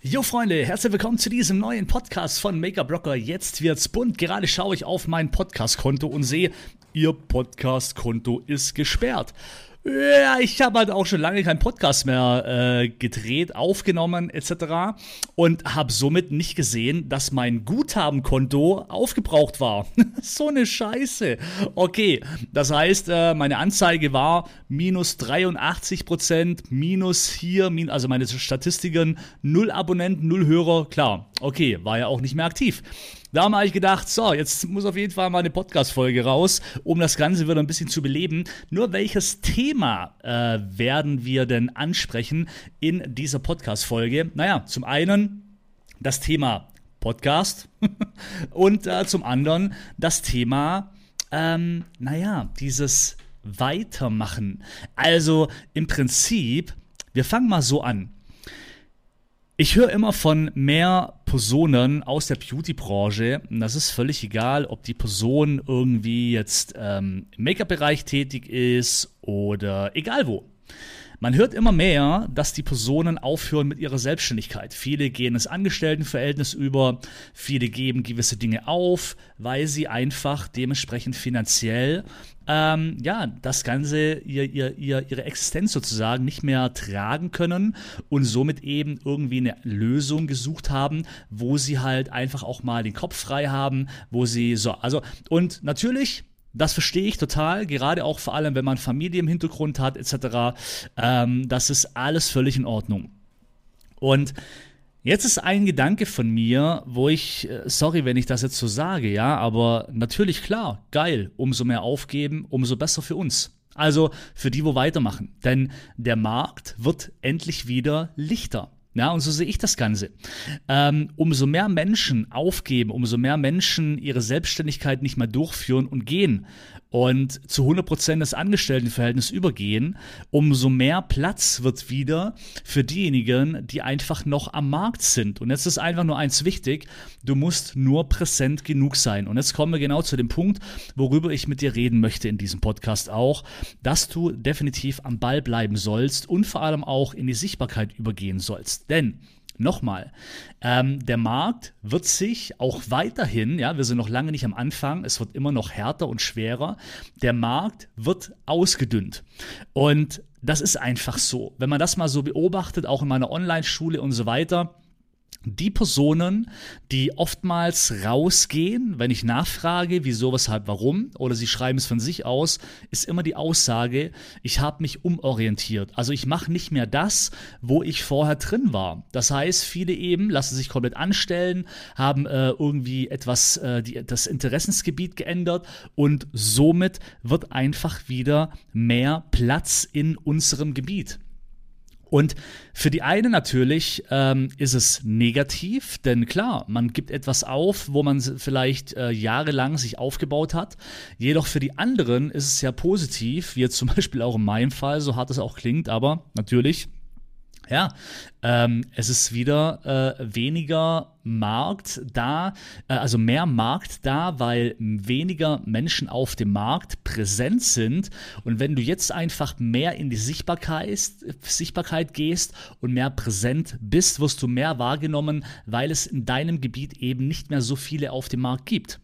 Jo Freunde, herzlich willkommen zu diesem neuen Podcast von Make-up Rocker. Jetzt wird's bunt. Gerade schaue ich auf mein Podcast-Konto und sehe, Ihr Podcast-Konto ist gesperrt. Ja, ich habe halt auch schon lange keinen Podcast mehr äh, gedreht, aufgenommen etc. und habe somit nicht gesehen, dass mein Guthabenkonto aufgebraucht war. so eine Scheiße. Okay, das heißt, äh, meine Anzeige war minus 83 Prozent, minus hier, min also meine Statistiken, null Abonnenten, null Hörer. Klar, okay, war ja auch nicht mehr aktiv. Da habe ich gedacht, so, jetzt muss auf jeden Fall mal eine Podcast-Folge raus, um das Ganze wieder ein bisschen zu beleben. Nur welches Thema äh, werden wir denn ansprechen in dieser Podcast-Folge? Naja, zum einen das Thema Podcast und äh, zum anderen das Thema, ähm, naja, dieses Weitermachen. Also im Prinzip, wir fangen mal so an. Ich höre immer von mehr Personen aus der Beauty-Branche. Das ist völlig egal, ob die Person irgendwie jetzt ähm, im Make-up-Bereich tätig ist oder egal wo. Man hört immer mehr, dass die Personen aufhören mit ihrer Selbstständigkeit. Viele gehen ins Angestelltenverhältnis über, viele geben gewisse Dinge auf, weil sie einfach dementsprechend finanziell ähm, ja, das Ganze, ihr, ihr, ihr, ihre Existenz sozusagen nicht mehr tragen können und somit eben irgendwie eine Lösung gesucht haben, wo sie halt einfach auch mal den Kopf frei haben, wo sie so, also, und natürlich, das verstehe ich total, gerade auch vor allem, wenn man Familie im Hintergrund hat, etc. Ähm, das ist alles völlig in Ordnung. Und Jetzt ist ein Gedanke von mir, wo ich, äh, sorry, wenn ich das jetzt so sage, ja, aber natürlich klar, geil, umso mehr aufgeben, umso besser für uns. Also für die, wo weitermachen. Denn der Markt wird endlich wieder lichter. Ja, und so sehe ich das Ganze. Ähm, umso mehr Menschen aufgeben, umso mehr Menschen ihre Selbstständigkeit nicht mehr durchführen und gehen, und zu 100% das Angestelltenverhältnis übergehen, umso mehr Platz wird wieder für diejenigen, die einfach noch am Markt sind. Und jetzt ist einfach nur eins wichtig, du musst nur präsent genug sein. Und jetzt kommen wir genau zu dem Punkt, worüber ich mit dir reden möchte in diesem Podcast auch, dass du definitiv am Ball bleiben sollst und vor allem auch in die Sichtbarkeit übergehen sollst. Denn Nochmal, ähm, der Markt wird sich auch weiterhin, ja, wir sind noch lange nicht am Anfang, es wird immer noch härter und schwerer, der Markt wird ausgedünnt. Und das ist einfach so. Wenn man das mal so beobachtet, auch in meiner Online-Schule und so weiter, die Personen, die oftmals rausgehen, wenn ich nachfrage, wieso, weshalb, warum, oder sie schreiben es von sich aus, ist immer die Aussage, ich habe mich umorientiert. Also ich mache nicht mehr das, wo ich vorher drin war. Das heißt, viele eben lassen sich komplett anstellen, haben äh, irgendwie etwas, äh, die, das Interessensgebiet geändert und somit wird einfach wieder mehr Platz in unserem Gebiet. Und für die eine natürlich ähm, ist es negativ, denn klar, man gibt etwas auf, wo man vielleicht äh, jahrelang sich aufgebaut hat. Jedoch für die anderen ist es ja positiv, wie jetzt zum Beispiel auch in meinem Fall, so hart es auch klingt, aber natürlich ja, ähm, es ist wieder äh, weniger Markt da, äh, also mehr Markt da, weil weniger Menschen auf dem Markt präsent sind. Und wenn du jetzt einfach mehr in die Sichtbarkeit, Sichtbarkeit gehst und mehr präsent bist, wirst du mehr wahrgenommen, weil es in deinem Gebiet eben nicht mehr so viele auf dem Markt gibt.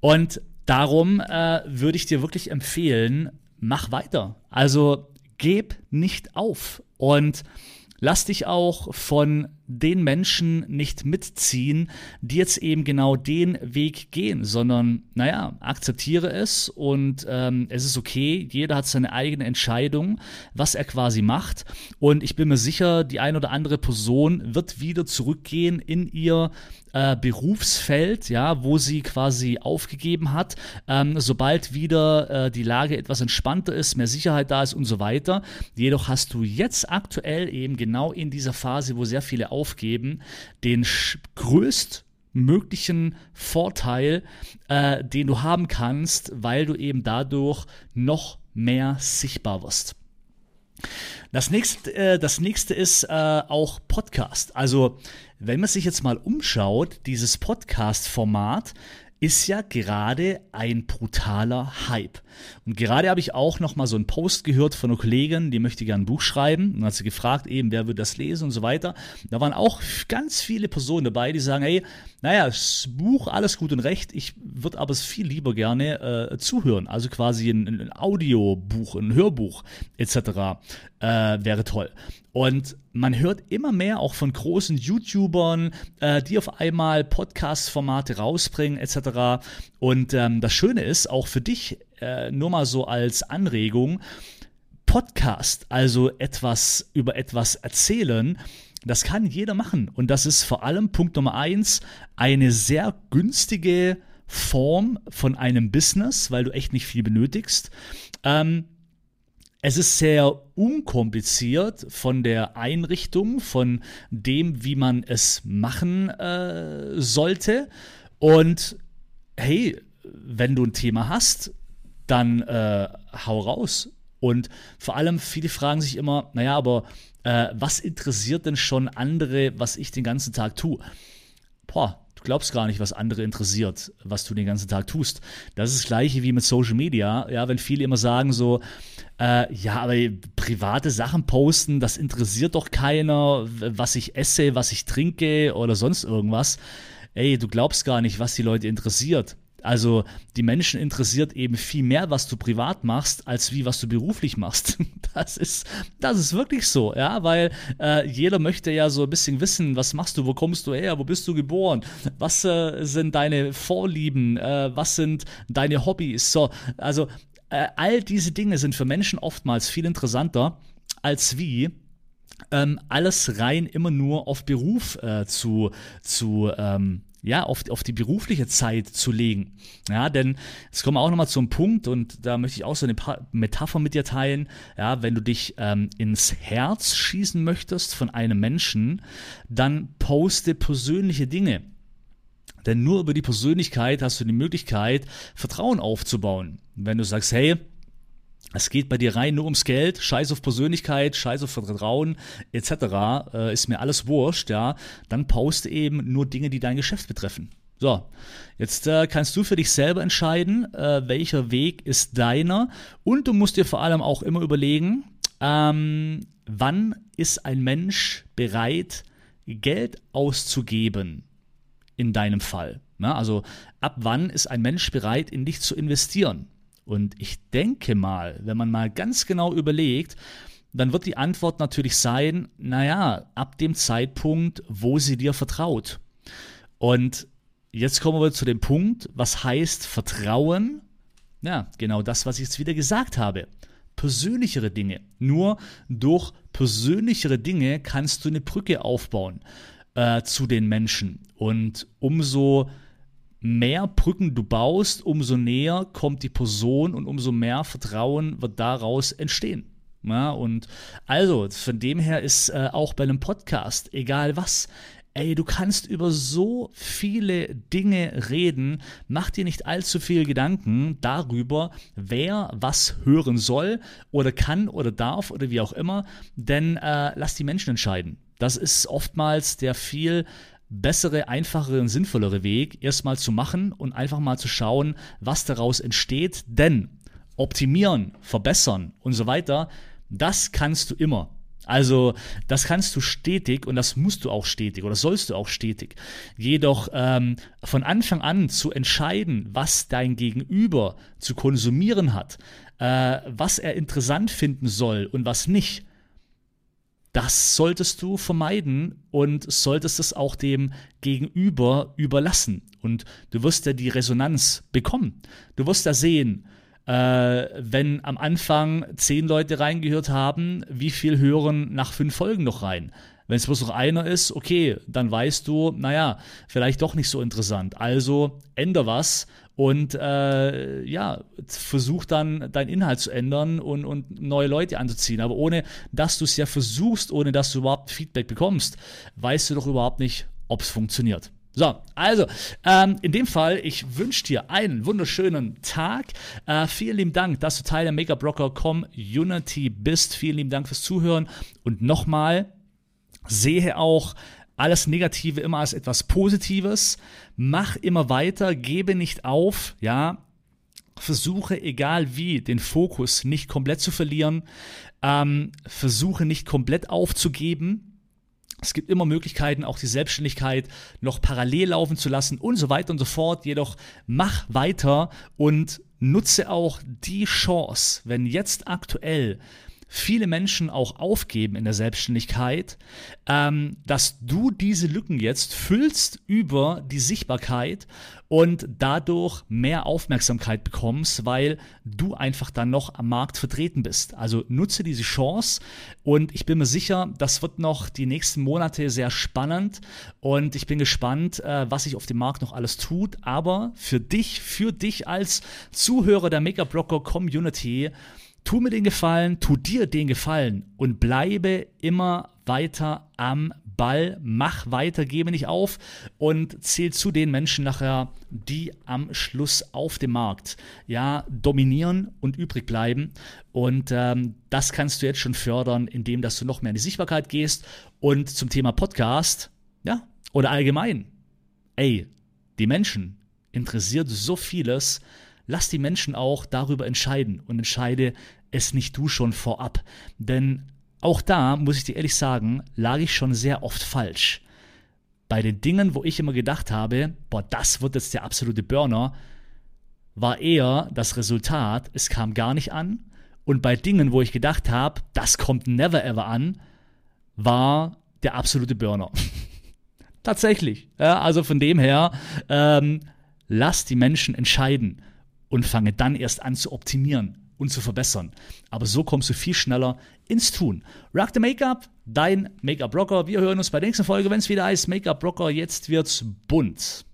Und darum äh, würde ich dir wirklich empfehlen, mach weiter. Also geb nicht auf. Und lass dich auch von den Menschen nicht mitziehen, die jetzt eben genau den Weg gehen, sondern naja, akzeptiere es und ähm, es ist okay, jeder hat seine eigene Entscheidung, was er quasi macht. Und ich bin mir sicher, die eine oder andere Person wird wieder zurückgehen in ihr äh, Berufsfeld, ja, wo sie quasi aufgegeben hat, ähm, sobald wieder äh, die Lage etwas entspannter ist, mehr Sicherheit da ist und so weiter. Jedoch hast du jetzt aktuell eben genau in dieser Phase, wo sehr viele aufgeben, den größtmöglichen Vorteil, äh, den du haben kannst, weil du eben dadurch noch mehr sichtbar wirst. Das nächste, äh, das nächste ist äh, auch Podcast. Also, wenn man sich jetzt mal umschaut, dieses Podcast-Format ist ja gerade ein brutaler Hype. Und gerade habe ich auch noch mal so einen Post gehört von einer Kollegin, die möchte gerne ein Buch schreiben und hat sie gefragt, eben, wer wird das lesen und so weiter. Da waren auch ganz viele Personen dabei, die sagen, hey, naja, das Buch, alles gut und recht, ich würde aber es viel lieber gerne äh, zuhören, also quasi ein, ein Audiobuch, ein Hörbuch etc. Äh, wäre toll. Und man hört immer mehr auch von großen YouTubern, äh, die auf einmal Podcast-Formate rausbringen etc. Und ähm, das Schöne ist, auch für dich, äh, nur mal so als Anregung, Podcast, also etwas über etwas erzählen, das kann jeder machen. Und das ist vor allem Punkt Nummer eins, eine sehr günstige Form von einem Business, weil du echt nicht viel benötigst. Ähm, es ist sehr unkompliziert von der Einrichtung, von dem, wie man es machen äh, sollte. Und hey, wenn du ein Thema hast, dann äh, hau raus. Und vor allem, viele fragen sich immer, naja, aber äh, was interessiert denn schon andere, was ich den ganzen Tag tue? Boah, glaubst gar nicht, was andere interessiert, was du den ganzen Tag tust. Das ist das gleiche wie mit Social Media. Ja, wenn viele immer sagen so, äh, ja, aber private Sachen posten, das interessiert doch keiner, was ich esse, was ich trinke oder sonst irgendwas. Ey, du glaubst gar nicht, was die Leute interessiert. Also die Menschen interessiert eben viel mehr, was du privat machst, als wie was du beruflich machst. Das ist, das ist wirklich so, ja, weil äh, jeder möchte ja so ein bisschen wissen, was machst du, wo kommst du her, wo bist du geboren, was äh, sind deine Vorlieben, äh, was sind deine Hobbys, so, also äh, all diese Dinge sind für Menschen oftmals viel interessanter als wie ähm, alles rein immer nur auf Beruf äh, zu, zu ähm, ja, auf, auf die berufliche Zeit zu legen. Ja, denn es kommen auch nochmal zum Punkt und da möchte ich auch so eine Metapher mit dir teilen. Ja, wenn du dich ähm, ins Herz schießen möchtest von einem Menschen, dann poste persönliche Dinge. Denn nur über die Persönlichkeit hast du die Möglichkeit, Vertrauen aufzubauen. Wenn du sagst, hey, es geht bei dir rein nur ums Geld, scheiß auf Persönlichkeit, scheiß auf Vertrauen etc. Äh, ist mir alles wurscht, ja. Dann poste eben nur Dinge, die dein Geschäft betreffen. So, jetzt äh, kannst du für dich selber entscheiden, äh, welcher Weg ist deiner und du musst dir vor allem auch immer überlegen, ähm, wann ist ein Mensch bereit, Geld auszugeben in deinem Fall. Na, also ab wann ist ein Mensch bereit, in dich zu investieren? Und ich denke mal, wenn man mal ganz genau überlegt, dann wird die Antwort natürlich sein, naja, ab dem Zeitpunkt, wo sie dir vertraut. Und jetzt kommen wir zu dem Punkt, was heißt Vertrauen? Ja, genau das, was ich jetzt wieder gesagt habe. Persönlichere Dinge. Nur durch persönlichere Dinge kannst du eine Brücke aufbauen äh, zu den Menschen. Und umso mehr Brücken du baust, umso näher kommt die Person und umso mehr Vertrauen wird daraus entstehen. Ja, und also, von dem her ist äh, auch bei einem Podcast, egal was, ey, du kannst über so viele Dinge reden, mach dir nicht allzu viel Gedanken darüber, wer was hören soll oder kann oder darf oder wie auch immer, denn äh, lass die Menschen entscheiden. Das ist oftmals der viel bessere, einfachere und sinnvollere Weg, erstmal zu machen und einfach mal zu schauen, was daraus entsteht. Denn optimieren, verbessern und so weiter, das kannst du immer. Also das kannst du stetig und das musst du auch stetig oder sollst du auch stetig. Jedoch ähm, von Anfang an zu entscheiden, was dein Gegenüber zu konsumieren hat, äh, was er interessant finden soll und was nicht, das solltest du vermeiden und solltest es auch dem Gegenüber überlassen. Und du wirst ja die Resonanz bekommen. Du wirst ja sehen, äh, wenn am Anfang zehn Leute reingehört haben, wie viel hören nach fünf Folgen noch rein? Wenn es bloß noch einer ist, okay, dann weißt du, naja, vielleicht doch nicht so interessant. Also änder was und äh, ja, versuch dann deinen Inhalt zu ändern und, und neue Leute anzuziehen. Aber ohne, dass du es ja versuchst, ohne dass du überhaupt Feedback bekommst, weißt du doch überhaupt nicht, ob es funktioniert. So, also, ähm, in dem Fall, ich wünsche dir einen wunderschönen Tag. Äh, vielen lieben Dank, dass du Teil der Make-up Rocker Community bist. Vielen lieben Dank fürs Zuhören. Und nochmal, sehe auch alles Negative immer als etwas Positives. Mach immer weiter, gebe nicht auf, ja. Versuche, egal wie, den Fokus nicht komplett zu verlieren. Ähm, versuche nicht komplett aufzugeben. Es gibt immer Möglichkeiten, auch die Selbstständigkeit noch parallel laufen zu lassen und so weiter und so fort. Jedoch mach weiter und nutze auch die Chance, wenn jetzt aktuell viele Menschen auch aufgeben in der Selbstständigkeit, ähm, dass du diese Lücken jetzt füllst über die Sichtbarkeit und dadurch mehr Aufmerksamkeit bekommst, weil du einfach dann noch am Markt vertreten bist. Also nutze diese Chance und ich bin mir sicher, das wird noch die nächsten Monate sehr spannend und ich bin gespannt, äh, was sich auf dem Markt noch alles tut. Aber für dich, für dich als Zuhörer der Make-up Blocker Community, tu mir den Gefallen, tu dir den Gefallen und bleibe immer weiter am Ball, mach weiter, gebe nicht auf und zähl zu den Menschen nachher, die am Schluss auf dem Markt ja dominieren und übrig bleiben. Und ähm, das kannst du jetzt schon fördern, indem dass du noch mehr in die Sichtbarkeit gehst. Und zum Thema Podcast, ja, oder allgemein, ey, die Menschen interessiert so vieles. Lass die Menschen auch darüber entscheiden und entscheide es nicht du schon vorab. Denn auch da, muss ich dir ehrlich sagen, lag ich schon sehr oft falsch. Bei den Dingen, wo ich immer gedacht habe, boah, das wird jetzt der absolute Burner, war eher das Resultat, es kam gar nicht an. Und bei Dingen, wo ich gedacht habe, das kommt never ever an, war der absolute Burner. Tatsächlich. Ja, also von dem her, ähm, lass die Menschen entscheiden und fange dann erst an zu optimieren und zu verbessern. Aber so kommst du viel schneller ins Tun. Rock the Make-up, dein Make-up-Rocker. Wir hören uns bei der nächsten Folge, wenn es wieder heißt Make-up-Rocker. Jetzt wird's bunt.